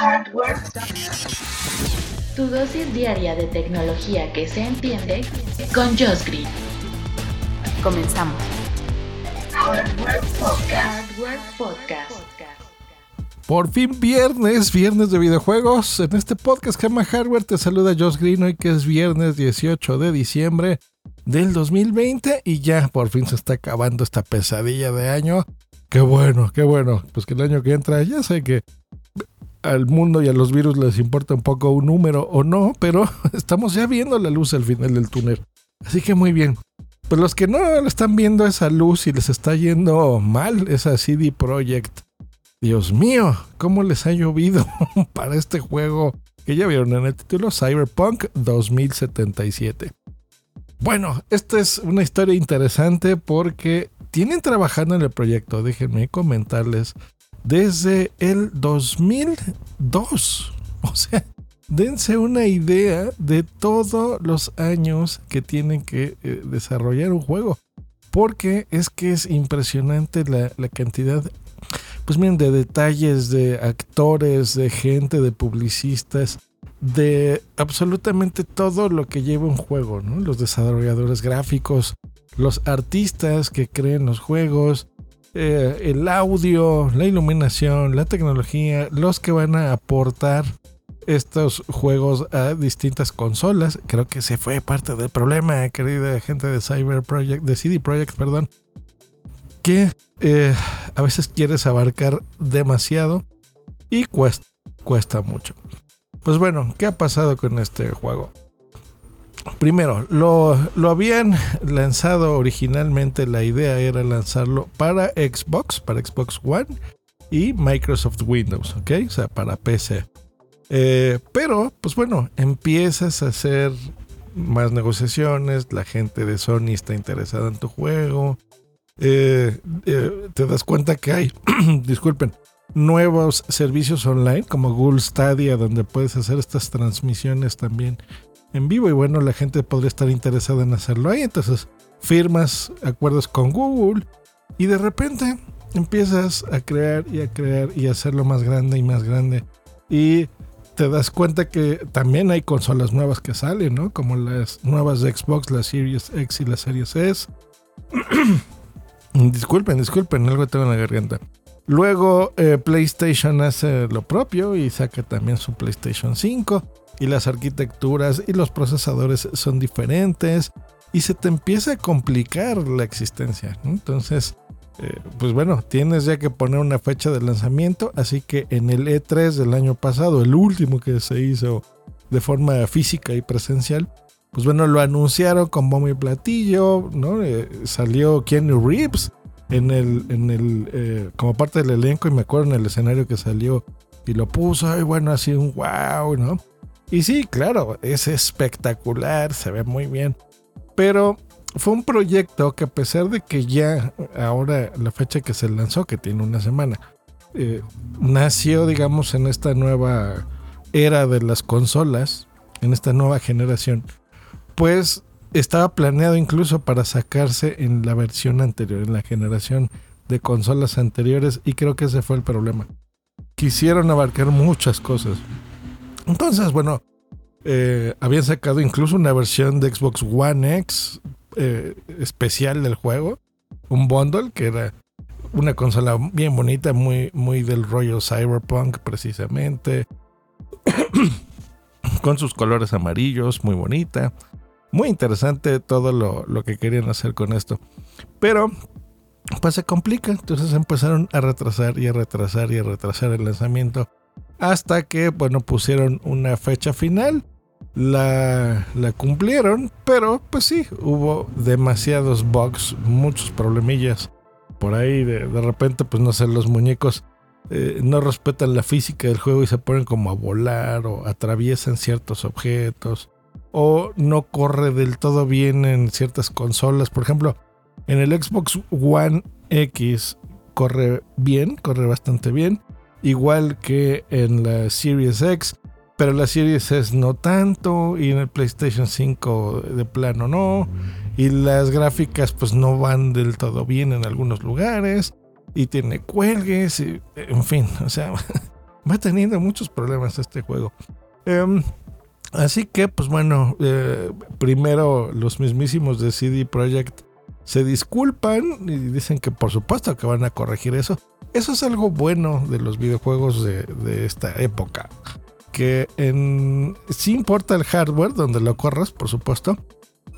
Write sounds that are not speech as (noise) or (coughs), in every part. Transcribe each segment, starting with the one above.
Hardware. Tu dosis diaria de tecnología que se entiende con Josh Green. Comenzamos. Hardware Podcast. Hardware Podcast. Por fin viernes, viernes de videojuegos. En este podcast que llama Hardware te saluda Josh Green hoy que es viernes 18 de diciembre del 2020 y ya por fin se está acabando esta pesadilla de año. Qué bueno, qué bueno. Pues que el año que entra ya sé que al mundo y a los virus les importa un poco un número o no, pero (laughs) estamos ya viendo la luz al final del túnel. Así que muy bien. Pues los que no están viendo esa luz y les está yendo mal, esa CD Projekt. Dios mío, ¿cómo les ha llovido (laughs) para este juego que ya vieron en el título Cyberpunk 2077? Bueno, esta es una historia interesante porque tienen trabajando en el proyecto, déjenme comentarles, desde el 2002. (laughs) O sea, dense una idea de todos los años que tienen que eh, desarrollar un juego. Porque es que es impresionante la, la cantidad, pues miren, de detalles, de actores, de gente, de publicistas, de absolutamente todo lo que lleva un juego, ¿no? Los desarrolladores gráficos, los artistas que creen los juegos, eh, el audio, la iluminación, la tecnología, los que van a aportar estos juegos a distintas consolas. Creo que se fue parte del problema, querida gente de Cyber Project, de CD Projekt, perdón, que eh, a veces quieres abarcar demasiado y cuesta, cuesta mucho. Pues bueno, ¿qué ha pasado con este juego? Primero, lo, habían lanzado originalmente, la idea era lanzarlo para Xbox, para Xbox One y Microsoft Windows, ¿ok? O sea, para PC. Eh, pero, pues bueno, empiezas a hacer más negociaciones, la gente de Sony está interesada en tu juego, eh, eh, te das cuenta que hay, (clears throat) disculpen, nuevos servicios online como Google Stadia donde puedes hacer estas transmisiones también en vivo y bueno la gente podría estar interesada en hacerlo ahí entonces firmas acuerdos con Google y de repente empiezas a crear y a crear y a hacerlo más grande y más grande y te das cuenta que también hay consolas nuevas que salen, ¿no? Como las nuevas de Xbox, la Series X y la Series S. (clears throat) disculpen, disculpen, algo tengo en la garganta. Luego eh, PlayStation hace lo propio y saca también su PlayStation 5 y las arquitecturas y los procesadores son diferentes y se te empieza a complicar la existencia. Entonces, eh, pues bueno, tienes ya que poner una fecha de lanzamiento, así que en el E3 del año pasado, el último que se hizo de forma física y presencial, pues bueno, lo anunciaron con bombo y platillo, ¿no? Eh, salió Keanu Reeves en el, en el, eh, como parte del elenco y me acuerdo en el escenario que salió y lo puso y bueno, así un wow, ¿no? Y sí, claro, es espectacular, se ve muy bien. Pero fue un proyecto que a pesar de que ya ahora la fecha que se lanzó, que tiene una semana, eh, nació, digamos, en esta nueva era de las consolas, en esta nueva generación, pues estaba planeado incluso para sacarse en la versión anterior, en la generación de consolas anteriores, y creo que ese fue el problema. Quisieron abarcar muchas cosas. Entonces, bueno, eh, habían sacado incluso una versión de Xbox One X eh, especial del juego, un bundle que era una consola bien bonita, muy, muy del rollo cyberpunk precisamente, (coughs) con sus colores amarillos, muy bonita. Muy interesante todo lo, lo que querían hacer con esto. Pero pues se complica, entonces empezaron a retrasar y a retrasar y a retrasar el lanzamiento hasta que, bueno, pusieron una fecha final. La, la cumplieron, pero pues sí, hubo demasiados bugs, muchos problemillas por ahí. De, de repente, pues no sé, los muñecos eh, no respetan la física del juego y se ponen como a volar o atraviesan ciertos objetos o no corre del todo bien en ciertas consolas. Por ejemplo, en el Xbox One X corre bien, corre bastante bien, igual que en la Series X, pero la Series S no tanto y en el PlayStation 5 de plano no, y las gráficas pues no van del todo bien en algunos lugares y tiene cuelgues, y, en fin, o sea, (laughs) va teniendo muchos problemas este juego. Em, así que, pues bueno, eh, primero los mismísimos de CD Projekt se disculpan y dicen que por supuesto que van a corregir eso. Eso es algo bueno de los videojuegos de, esta época. Que en, sí importa el hardware donde lo corras, por supuesto,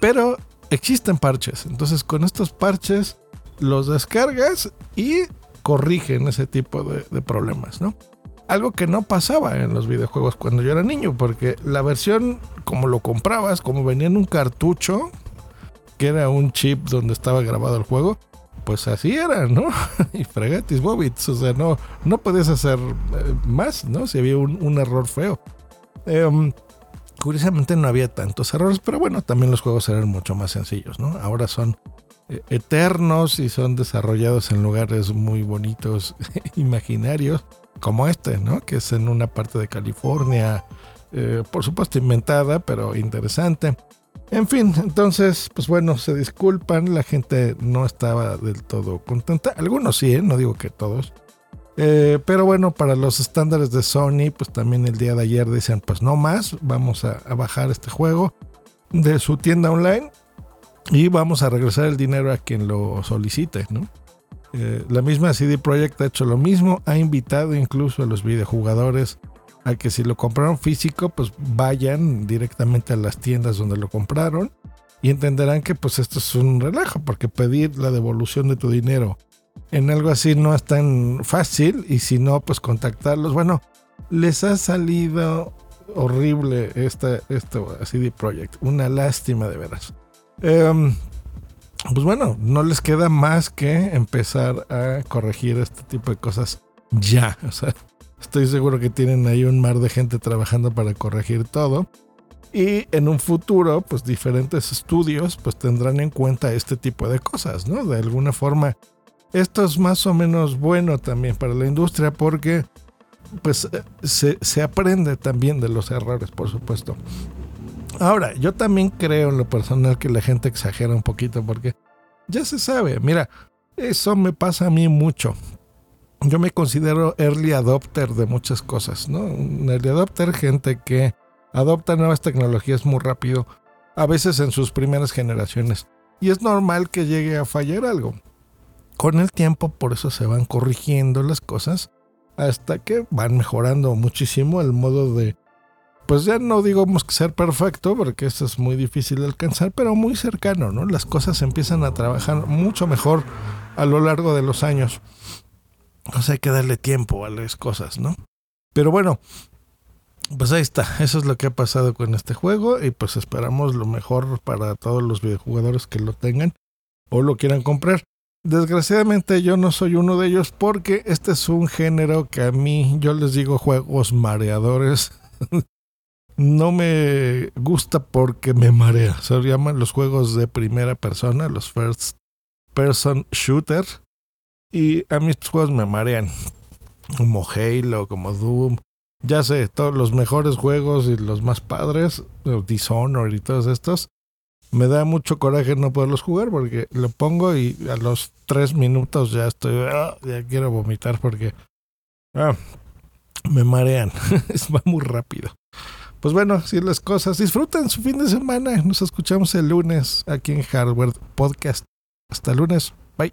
pero existen parches. Entonces con estos parches los descargas y corrigen ese tipo de, problemas, ¿no? Algo que no pasaba en los videojuegos cuando yo era niño, porque la versión como lo comprabas, como venía en un cartucho, que era un chip donde estaba grabado el juego, pues así era, ¿no? (laughs) y fregatis bobits, o sea, no, no podías hacer eh, más, ¿no? Si había un, error feo. Em, curiosamente no había tantos errores, pero bueno, también los juegos eran mucho más sencillos, ¿no? Ahora son eh, eternos y son desarrollados en lugares muy bonitos, (laughs) imaginarios, como este, ¿no? Que es en una parte de California, eh, por supuesto inventada, pero interesante. En fin, entonces, pues bueno, se disculpan, la gente no estaba del todo contenta, algunos sí, ¿eh? no digo que todos. pero bueno, para los estándares de Sony, pues también el día de ayer decían, pues no más, vamos a, a bajar este juego de su tienda online y vamos a regresar el dinero a quien lo solicite, ¿no? Eh, la misma CD Projekt ha hecho lo mismo, ha invitado incluso a los videojugadores a que si lo compraron físico, pues vayan directamente a las tiendas donde lo compraron y entenderán que pues esto es un relajo, porque pedir la devolución de tu dinero en algo así no es tan fácil y si no, pues contactarlos. Bueno, les ha salido horrible esta, esto CD Projekt, una lástima de veras. Em, pues bueno, no les queda más que empezar a corregir este tipo de cosas ya. O sea, estoy seguro que tienen ahí un mar de gente trabajando para corregir todo. Y en un futuro, pues diferentes estudios pues tendrán en cuenta este tipo de cosas, ¿no? De alguna forma, esto es más o menos bueno también para la industria porque pues se, se aprende también de los errores, por supuesto. Ahora, yo también creo en lo personal que la gente exagera un poquito porque ya se sabe, mira, eso me pasa a mí mucho. Yo me considero early adopter de muchas cosas, ¿no? Un early adopter, gente que adopta nuevas tecnologías muy rápido, a veces en sus primeras generaciones. Y es normal que llegue a fallar algo. Con el tiempo, por eso se van corrigiendo las cosas hasta que van mejorando muchísimo el modo de pues ya no digamos que ser perfecto, porque eso es muy difícil de alcanzar, pero muy cercano, ¿no? Las cosas empiezan a trabajar mucho mejor a lo largo de los años. O sea, hay que darle tiempo a las cosas, ¿no? Pero bueno, pues ahí está. Eso es lo que ha pasado con este juego y pues esperamos lo mejor para todos los videojugadores que lo tengan o lo quieran comprar. Desgraciadamente yo no soy uno de ellos porque este es un género que a mí yo les digo juegos mareadores. (laughs) no me gusta porque me marea. Se llaman los juegos de primera persona, los first person shooter. Y a mí estos juegos me marean. Como Halo, como Doom. Ya sé, todos los mejores juegos y los más padres, Dishonored y todos estos. Me da mucho coraje no poderlos jugar porque lo pongo y a los tres minutos ya estoy, ah, ya quiero vomitar porque ah, me marean. (laughs) Va muy rápido. Pues bueno, así las cosas. Disfruten su fin de semana. Nos escuchamos el lunes aquí en Hardware Podcast. Hasta lunes. Bye.